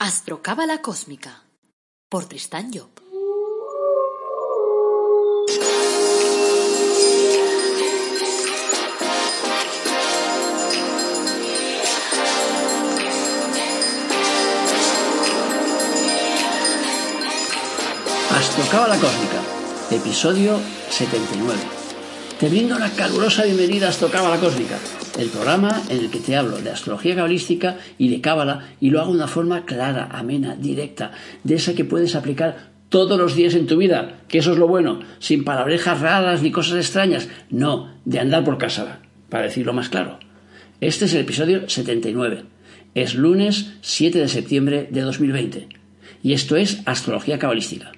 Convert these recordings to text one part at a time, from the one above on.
Astrocábala Cósmica por Tristán Job. Astrocábala Cósmica, episodio 79. Te brindo una calurosa bienvenida a Astrocábala Cósmica, el programa en el que te hablo de astrología cabalística y de cábala y lo hago de una forma clara, amena, directa, de esa que puedes aplicar todos los días en tu vida, que eso es lo bueno, sin palabrejas raras ni cosas extrañas, no, de andar por casa, para decirlo más claro. Este es el episodio 79. Es lunes 7 de septiembre de 2020 y esto es astrología cabalística.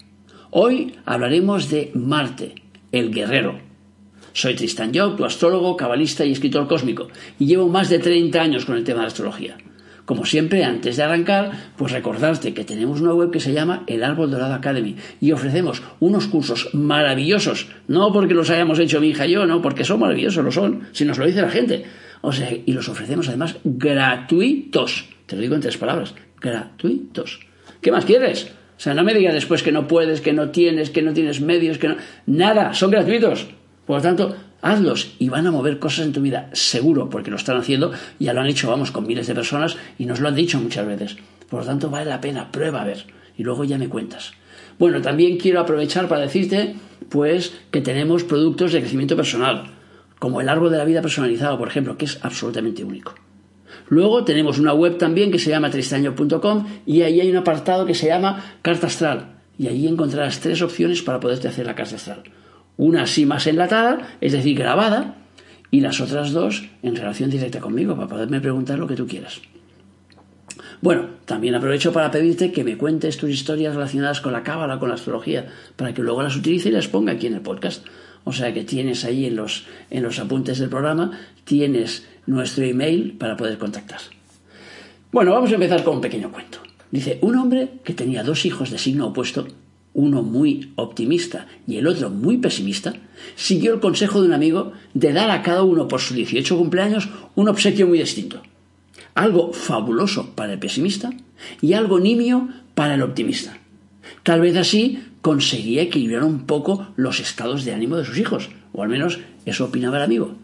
Hoy hablaremos de Marte, el guerrero. Soy Tristan Job, tu astrólogo, cabalista y escritor cósmico, y llevo más de 30 años con el tema de la astrología. Como siempre, antes de arrancar, pues recordarte que tenemos una web que se llama El Árbol Dorado Academy y ofrecemos unos cursos maravillosos, no porque los hayamos hecho mi hija y yo, no, porque son maravillosos, lo son, si nos lo dice la gente. O sea, y los ofrecemos además gratuitos. Te lo digo en tres palabras, gratuitos. ¿Qué más quieres? O sea, no me digas después que no puedes, que no tienes, que no tienes medios, que no... Nada, son gratuitos. Por lo tanto, hazlos y van a mover cosas en tu vida, seguro, porque lo están haciendo, ya lo han hecho, vamos, con miles de personas y nos lo han dicho muchas veces. Por lo tanto, vale la pena, prueba a ver y luego ya me cuentas. Bueno, también quiero aprovechar para decirte, pues, que tenemos productos de crecimiento personal, como el árbol de la vida personalizado, por ejemplo, que es absolutamente único. Luego tenemos una web también que se llama tristaño.com y ahí hay un apartado que se llama Carta Astral. Y ahí encontrarás tres opciones para poderte hacer la carta astral. Una así más enlatada, es decir, grabada, y las otras dos en relación directa conmigo, para poderme preguntar lo que tú quieras. Bueno, también aprovecho para pedirte que me cuentes tus historias relacionadas con la cábala, con la astrología, para que luego las utilice y las ponga aquí en el podcast. O sea que tienes ahí en los, en los apuntes del programa, tienes nuestro email para poder contactar. Bueno, vamos a empezar con un pequeño cuento. Dice, un hombre que tenía dos hijos de signo opuesto, uno muy optimista y el otro muy pesimista, siguió el consejo de un amigo de dar a cada uno por su 18 cumpleaños un obsequio muy distinto. Algo fabuloso para el pesimista y algo nimio para el optimista. Tal vez así conseguía equilibrar un poco los estados de ánimo de sus hijos, o al menos eso opinaba el amigo.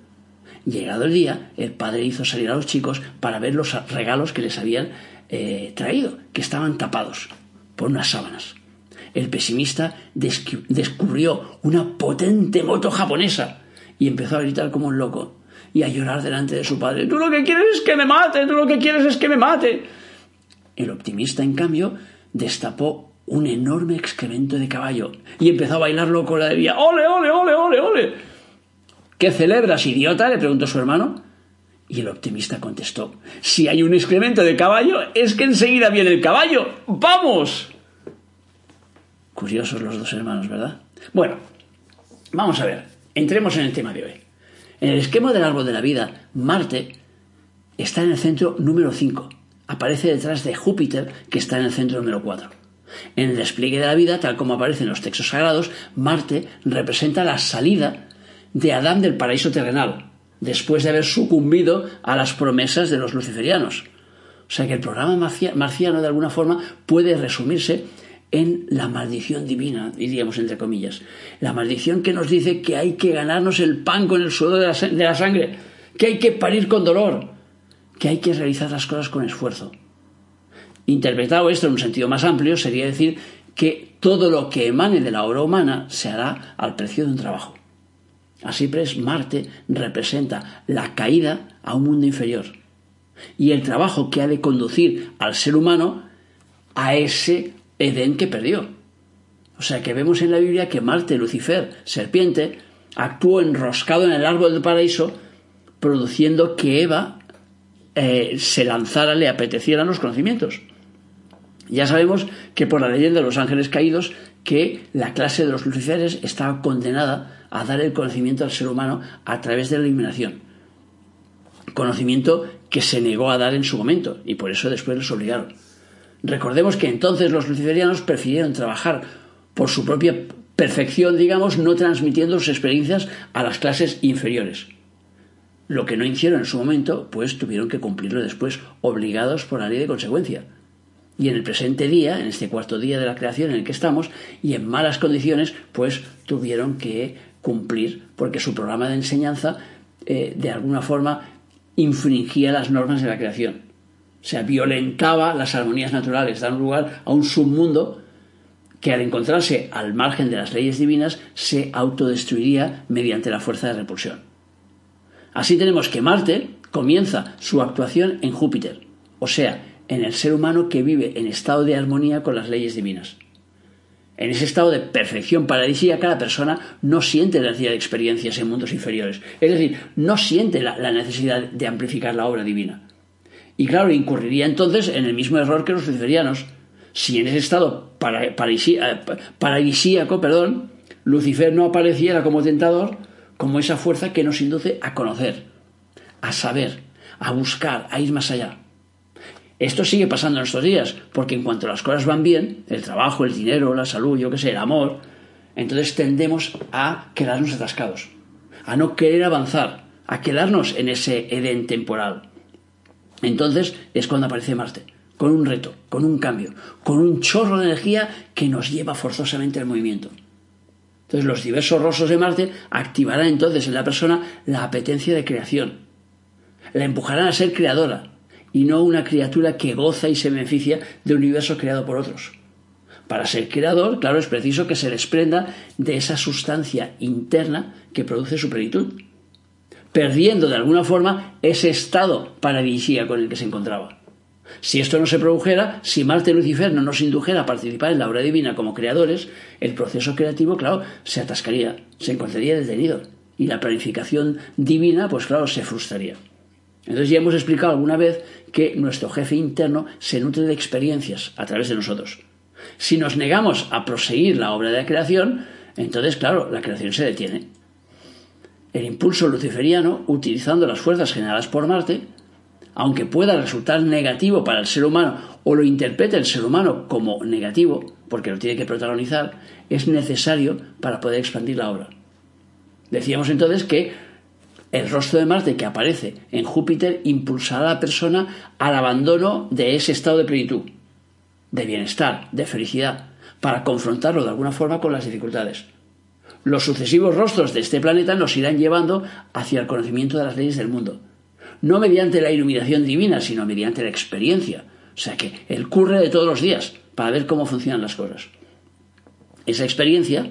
Llegado el día, el padre hizo salir a los chicos para ver los regalos que les habían eh, traído, que estaban tapados por unas sábanas. El pesimista descubrió una potente moto japonesa y empezó a gritar como un loco y a llorar delante de su padre. Tú lo que quieres es que me mate, tú lo que quieres es que me mate. El optimista, en cambio, destapó un enorme excremento de caballo y empezó a bailarlo con la alegría. ¡Ole, ole, ole, ole, ole! ¿Qué celebras, idiota? le preguntó su hermano. Y el optimista contestó, si hay un excremento de caballo, es que enseguida viene el caballo. ¡Vamos! Curiosos los dos hermanos, ¿verdad? Bueno, vamos a ver, entremos en el tema de hoy. En el esquema del árbol de la vida, Marte está en el centro número 5. Aparece detrás de Júpiter, que está en el centro número 4. En el despliegue de la vida, tal como aparece en los textos sagrados, Marte representa la salida de Adán del paraíso terrenal, después de haber sucumbido a las promesas de los luciferianos. O sea que el programa marciano, de alguna forma, puede resumirse en la maldición divina, diríamos entre comillas. La maldición que nos dice que hay que ganarnos el pan con el sudor de la, sangre, que hay que parir con dolor, que hay que realizar las cosas con esfuerzo. Interpretado esto en un sentido más amplio, sería decir que todo lo que emane de la obra humana se hará al precio de un trabajo. Así pues, Marte representa la caída a un mundo inferior y el trabajo que ha de conducir al ser humano a ese Edén que perdió. O sea que vemos en la Biblia que Marte, Lucifer, serpiente, actuó enroscado en el árbol del paraíso, produciendo que Eva eh, se lanzara, le apetecieran los conocimientos. Ya sabemos que por la leyenda de los ángeles caídos, que la clase de los luciferes estaba condenada a dar el conocimiento al ser humano a través de la iluminación. Conocimiento que se negó a dar en su momento y por eso después los obligaron. Recordemos que entonces los luciferianos prefirieron trabajar por su propia perfección, digamos, no transmitiendo sus experiencias a las clases inferiores. Lo que no hicieron en su momento, pues tuvieron que cumplirlo después, obligados por la ley de consecuencia. y en el presente día, en este cuarto día de la creación en el que estamos, y en malas condiciones, pues tuvieron que cumplir, porque su programa de enseñanza, eh, de alguna forma, infringía las normas de la creación. O sea, violentaba las armonías naturales, dando lugar a un submundo que al encontrarse al margen de las leyes divinas se autodestruiría mediante la fuerza de repulsión. Así tenemos que Marte comienza su actuación en Júpiter, o sea, en el ser humano que vive en estado de armonía con las leyes divinas. En ese estado de perfección paradisíaca la persona no siente la necesidad de experiencias en mundos inferiores, es decir, no siente la, necesidad de amplificar la obra divina. Y claro, incurriría entonces en el mismo error que los luciferianos. Si en ese estado para, paradisíaco, perdón, Lucifer no apareciera como tentador, como esa fuerza que nos induce a conocer, a saber, a buscar, a ir más allá. Esto sigue pasando en estos días, porque en cuanto las cosas van bien, el trabajo, el dinero, la salud, yo qué sé, el amor, entonces tendemos a quedarnos atascados, a no querer avanzar, a quedarnos en ese Edén temporal. Entonces es cuando aparece Marte, con un reto, con un cambio, con un chorro de energía que nos lleva forzosamente al movimiento. Entonces los diversos rostros de Marte activarán entonces en la persona la apetencia de creación, la empujarán a ser creadora, y no una criatura que goza y se beneficia de un universo creado por otros. Para ser creador, claro, es preciso que se desprenda de esa sustancia interna que produce su plenitud, perdiendo de alguna forma ese estado paradisíaco con el que se encontraba. Si esto no se produjera, si Marte y Lucifer no nos indujera a participar en la obra divina como creadores, el proceso creativo, claro, se atascaría, se encontraría detenido y la planificación divina, pues claro, se frustraría. Entonces ya hemos explicado alguna vez que nuestro jefe interno se nutre de experiencias a través de nosotros. Si nos negamos a proseguir la obra de la creación, entonces, claro, la creación se detiene. El impulso luciferiano, utilizando las fuerzas generadas por Marte, aunque pueda resultar negativo para el ser humano o lo interprete el ser humano como negativo, porque lo tiene que protagonizar, es necesario para poder expandir la obra. Decíamos entonces que el rostro de Marte que aparece en Júpiter impulsará a la persona al abandono de ese estado de plenitud, de bienestar, de felicidad, para confrontarlo de alguna forma con las dificultades. Los sucesivos rostros de este planeta nos irán llevando hacia el conocimiento de las leyes del mundo, no mediante la iluminación divina, sino mediante la experiencia, o sea que el curre de todos los días, para ver cómo funcionan las cosas. Esa experiencia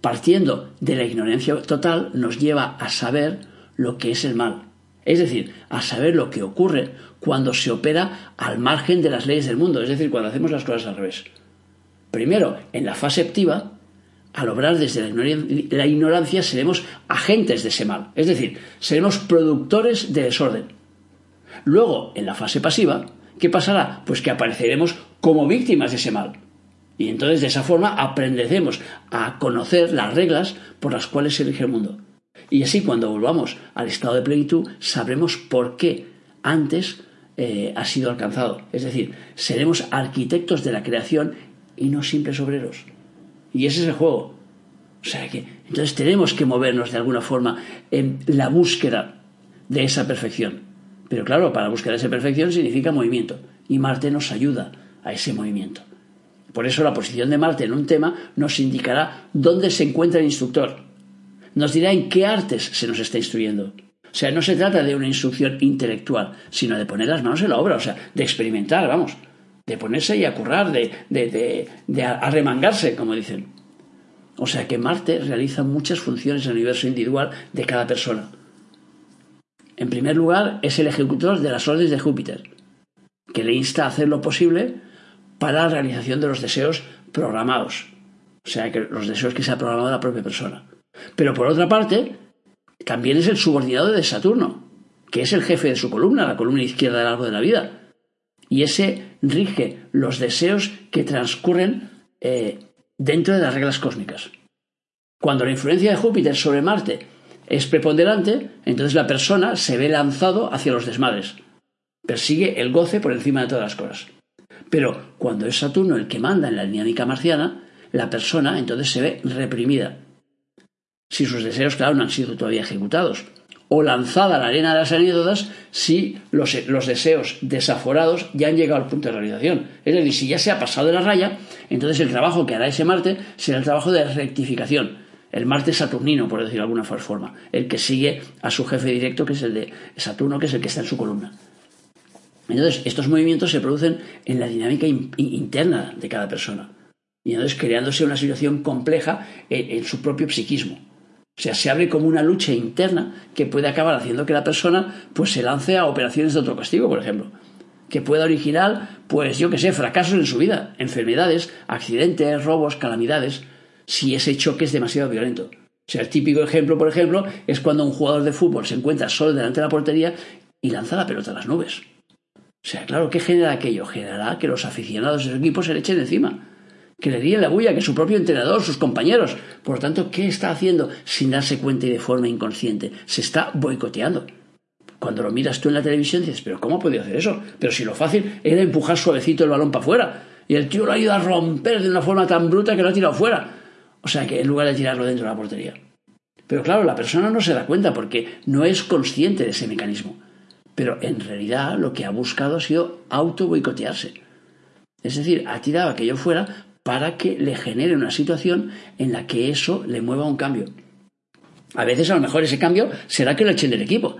partiendo de la ignorancia total, nos lleva a saber lo que es el mal. Es decir, a saber lo que ocurre cuando se opera al margen de las leyes del mundo, es decir, cuando hacemos las cosas al revés. Primero, en la fase activa, al obrar desde la ignorancia, seremos agentes de ese mal, es decir, seremos productores de desorden. Luego, en la fase pasiva, ¿qué pasará? Pues que apareceremos como víctimas de ese mal, y entonces de esa forma aprendemos a conocer las reglas por las cuales se rige el mundo. Y así cuando volvamos al estado de plenitud sabremos por qué antes eh, ha sido alcanzado. Es decir, seremos arquitectos de la creación y no simples obreros. Y ese es el juego. O sea que entonces tenemos que movernos de alguna forma en la búsqueda de esa perfección. Pero claro, para de esa perfección significa movimiento. Y Marte nos ayuda a ese movimiento. Por eso la posición de Marte en un tema nos indicará dónde se encuentra el instructor. Nos dirá en qué artes se nos está instruyendo. O sea, no se trata de una instrucción intelectual, sino de poner las manos en la obra, o sea, de experimentar, vamos, de ponerse y a currar, de, de, de, arremangarse, como dicen. O sea que Marte realiza muchas funciones en el universo individual de cada persona. En primer lugar, es el ejecutor de las órdenes de Júpiter, que le insta a hacer lo posible para la realización de los deseos programados. O sea, que los deseos que se ha programado la propia persona. Pero por otra parte, también es el subordinado de Saturno, que es el jefe de su columna, la columna izquierda del árbol de la vida. Y ese rige los deseos que transcurren eh, dentro de las reglas cósmicas. Cuando la influencia de Júpiter sobre Marte es preponderante, entonces la persona se ve lanzado hacia los desmadres. Persigue el goce por encima de todas las cosas. Pero cuando es Saturno el que manda en la dinámica marciana, la persona entonces se ve reprimida. Si sus deseos, claro, no han sido todavía ejecutados. O lanzada a la arena de las anécdotas si los, deseos desaforados ya han llegado al punto de realización. Es decir, si ya se ha pasado de la raya, entonces el trabajo que hará ese Marte será el trabajo de rectificación. El Marte saturnino, por decirlo de alguna forma, el que sigue a su jefe directo, que es el de Saturno, que es el que está en su columna. Entonces, estos movimientos se producen en la dinámica interna de cada persona. Y entonces creándose una situación compleja en su propio psiquismo. O sea, se abre como una lucha interna que puede acabar haciendo que la persona pues se lance a operaciones de otro castigo, por ejemplo. Que pueda originar, pues yo qué sé, fracasos en su vida, enfermedades, accidentes, robos, calamidades, si ese choque es demasiado violento. O sea, el típico ejemplo, por ejemplo, es cuando un jugador de fútbol se encuentra solo delante de la portería y lanza la pelota a las nubes. O sea, claro, ¿qué genera aquello? Generará que los aficionados de su equipo se le echen encima que le la bulla que su propio entrenador, sus compañeros. Por lo tanto, ¿qué está haciendo sin darse cuenta y de forma inconsciente? Se está boicoteando. Cuando lo miras tú en la televisión dices, pero ¿cómo ha podido hacer eso? Pero si lo fácil era empujar suavecito el balón para afuera. Y el tío lo ha ido a romper de una forma tan bruta que lo ha tirado fuera. O sea que en lugar de tirarlo dentro de la portería. Pero claro, la persona no se da cuenta porque no es consciente de ese mecanismo. Pero en realidad lo que ha buscado ha sido auto boicotearse. Es decir, ha tirado aquello fuera para que le genere una situación en la que eso le mueva un cambio. A veces a lo mejor ese cambio será que lo echen del equipo,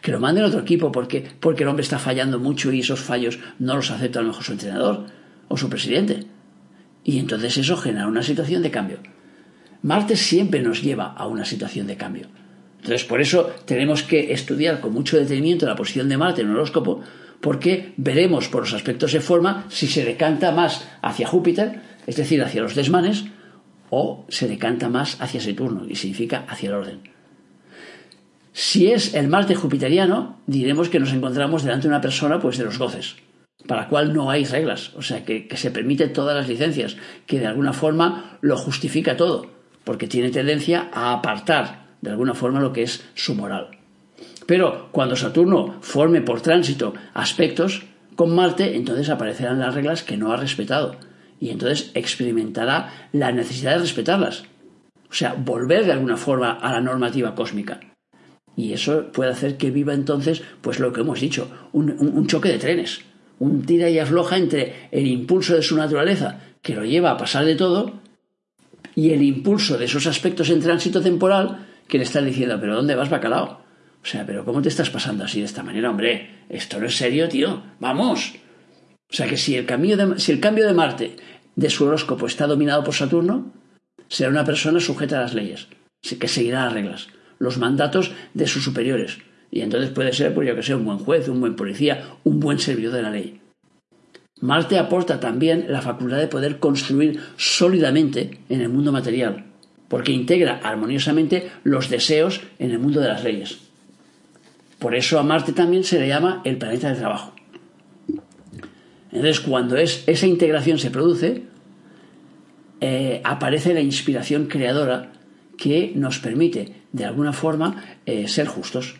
que lo manden a otro equipo porque, porque el hombre está fallando mucho y esos fallos no los acepta a lo mejor su entrenador o su presidente. Y entonces eso genera una situación de cambio. Marte siempre nos lleva a una situación de cambio. Entonces por eso tenemos que estudiar con mucho detenimiento la posición de Marte en el horóscopo porque veremos por los aspectos de forma si se decanta más hacia Júpiter es decir, hacia los desmanes, o se decanta más hacia Saturno, y significa hacia el orden. Si es el Marte jupiteriano, diremos que nos encontramos delante de una persona pues de los goces, para la cual no hay reglas, o sea, que, que se permite todas las licencias, que de alguna forma lo justifica todo, porque tiene tendencia a apartar de alguna forma lo que es su moral. Pero cuando Saturno forme por tránsito aspectos con Marte, entonces aparecerán las reglas que no ha respetado y entonces experimentará la necesidad de respetarlas. O sea, volver de alguna forma a la normativa cósmica. Y eso puede hacer que viva entonces, pues lo que hemos dicho, un, choque de trenes, un tira y afloja entre el impulso de su naturaleza, que lo lleva a pasar de todo, y el impulso de esos aspectos en tránsito temporal que le están diciendo, pero ¿dónde vas, bacalao? O sea, pero ¿cómo te estás pasando así de esta manera, hombre? Esto no es serio, tío. Vamos. O sea que si el, de, si el cambio de Marte de su horóscopo está dominado por Saturno, será una persona sujeta a las leyes, que seguirá las reglas, los mandatos de sus superiores. Y entonces puede ser, pues yo que sé, un buen juez, un buen policía, un buen servidor de la ley. Marte aporta también la facultad de poder construir sólidamente en el mundo material, porque integra armoniosamente los deseos en el mundo de las leyes. Por eso a Marte también se le llama el planeta del trabajo. Entonces, cuando esa integración se produce, eh, aparece la inspiración creadora que nos permite, de alguna forma, eh, ser justos.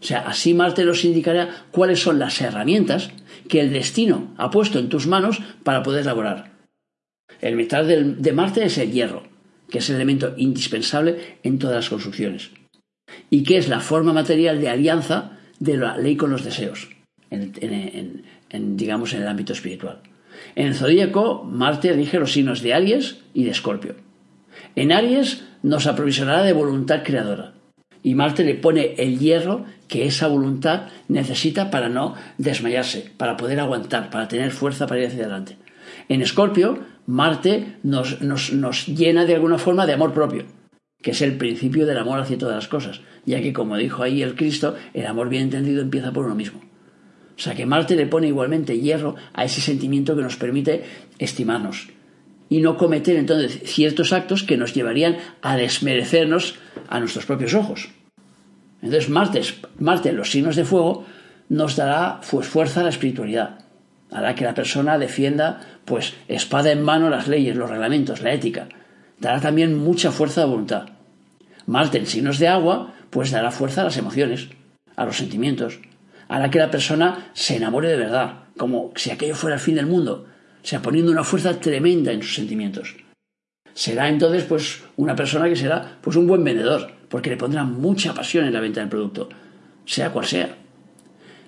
O sea, así Marte nos indicará cuáles son las herramientas que el destino ha puesto en tus manos para poder laborar. El metal de Marte es el hierro, que es el elemento indispensable en todas las construcciones, y que es la forma material de alianza de la ley con los deseos en, digamos, en el ámbito espiritual. En el zodíaco, Marte rige los signos de Aries y de Escorpio. En Aries nos aprovisionará de voluntad creadora. Y Marte le pone el hierro que esa voluntad necesita para no desmayarse, para poder aguantar, para tener fuerza para ir hacia adelante. En Escorpio, Marte nos, nos llena de alguna forma de amor propio, que es el principio del amor hacia todas las cosas, ya que, como dijo ahí el Cristo, el amor bien entendido empieza por uno mismo. O sea que Marte le pone igualmente hierro a ese sentimiento que nos permite estimarnos y no cometer entonces ciertos actos que nos llevarían a desmerecernos a nuestros propios ojos. Entonces Marte, Marte los signos de fuego nos dará pues, fuerza a la espiritualidad, hará que la persona defienda pues espada en mano las leyes, los reglamentos, la ética, dará también mucha fuerza de voluntad. Marte en signos de agua pues dará fuerza a las emociones, a los sentimientos, hará que la persona se enamore de verdad, como si aquello fuera el fin del mundo, o sea, poniendo una fuerza tremenda en sus sentimientos. Será entonces pues una persona que será pues un buen vendedor, porque le pondrá mucha pasión en la venta del producto, sea cual sea.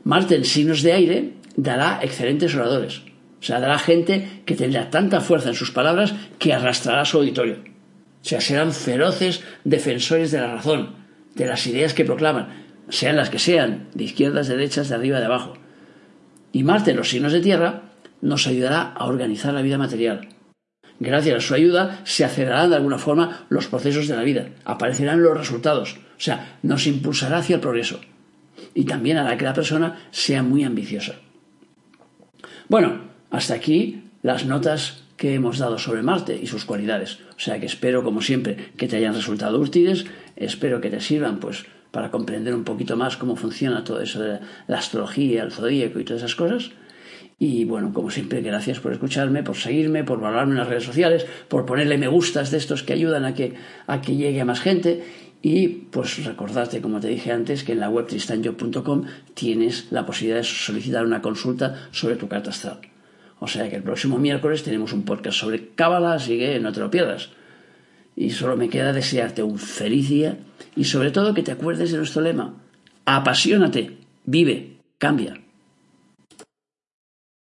Marte en signos de aire dará excelentes oradores, o sea, dará gente que tendrá tanta fuerza en sus palabras que arrastrará a su auditorio. O sea, serán feroces defensores de la razón, de las ideas que proclaman, sean las que sean, de izquierdas, de derechas, de arriba, de abajo. Y Marte los signos de tierra nos ayudará a organizar la vida material. Gracias a su ayuda se acelerarán de alguna forma los procesos de la vida, aparecerán los resultados, o sea, nos impulsará hacia el progreso. Y también hará que la persona sea muy ambiciosa. Bueno, hasta aquí las notas que hemos dado sobre Marte y sus cualidades. O sea que espero, como siempre, que te hayan resultado útiles, espero que te sirvan, pues, para comprender un poquito más cómo funciona todo eso de la astrología, el zodíaco y todas esas cosas. Y bueno, como siempre, gracias por escucharme, por seguirme, por valorarme en las redes sociales, por ponerle me gustas de estos que ayudan a que, a que llegue a más gente. Y pues recordarte, como te dije antes, que en la web tristanyo.com tienes la posibilidad de solicitar una consulta sobre tu carta astral. O sea que el próximo miércoles tenemos un podcast sobre Cábala, así que no te lo pierdas. Y solo me queda desearte un feliz día y sobre todo que te acuerdes de nuestro lema. Apasionate, vive, cambia.